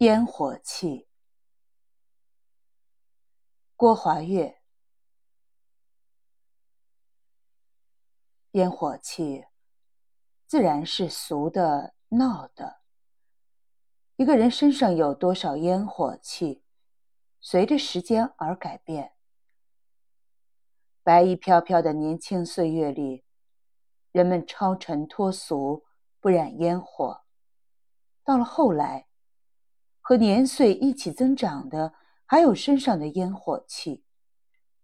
烟火气，郭华月。烟火气，自然是俗的、闹的。一个人身上有多少烟火气，随着时间而改变。白衣飘飘的年轻岁月里，人们超尘脱俗，不染烟火。到了后来，和年岁一起增长的，还有身上的烟火气，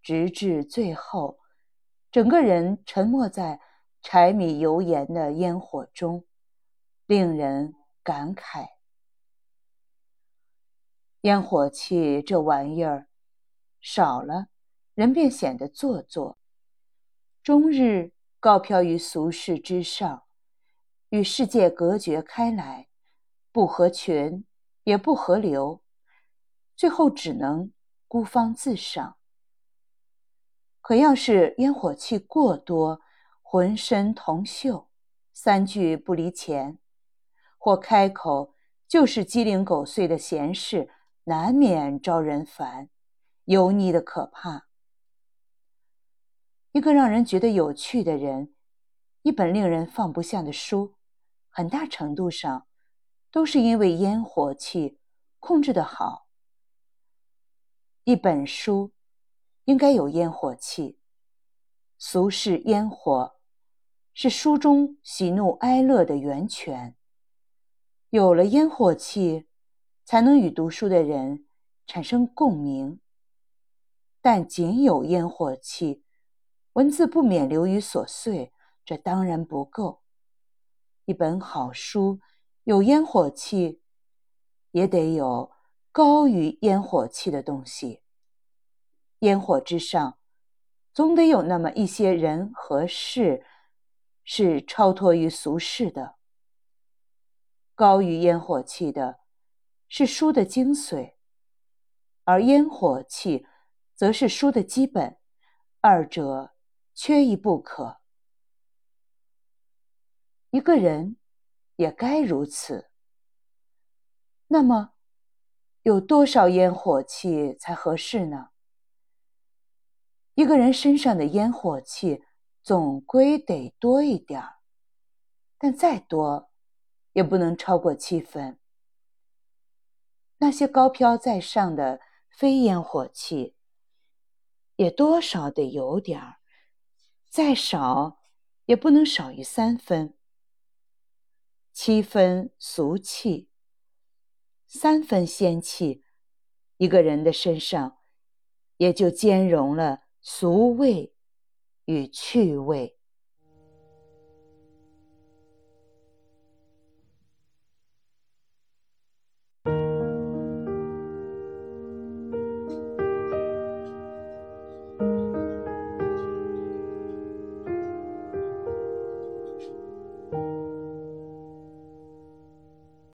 直至最后，整个人沉没在柴米油盐的烟火中，令人感慨。烟火气这玩意儿少了，人便显得做作，终日高飘于俗世之上，与世界隔绝开来，不合群。也不合流，最后只能孤芳自赏。可要是烟火气过多，浑身铜锈，三句不离钱，或开口就是鸡零狗碎的闲事，难免招人烦，油腻的可怕。一个让人觉得有趣的人，一本令人放不下的书，很大程度上。都是因为烟火气控制的好。一本书应该有烟火气，俗世烟火是书中喜怒哀乐的源泉。有了烟火气，才能与读书的人产生共鸣。但仅有烟火气，文字不免流于琐碎，这当然不够。一本好书。有烟火气，也得有高于烟火气的东西。烟火之上，总得有那么一些人和事，是超脱于俗世的。高于烟火气的，是书的精髓，而烟火气，则是书的基本，二者缺一不可。一个人。也该如此。那么，有多少烟火气才合适呢？一个人身上的烟火气总归得多一点儿，但再多，也不能超过七分。那些高飘在上的非烟火气，也多少得有点儿，再少，也不能少于三分。七分俗气，三分仙气，一个人的身上也就兼容了俗味与趣味。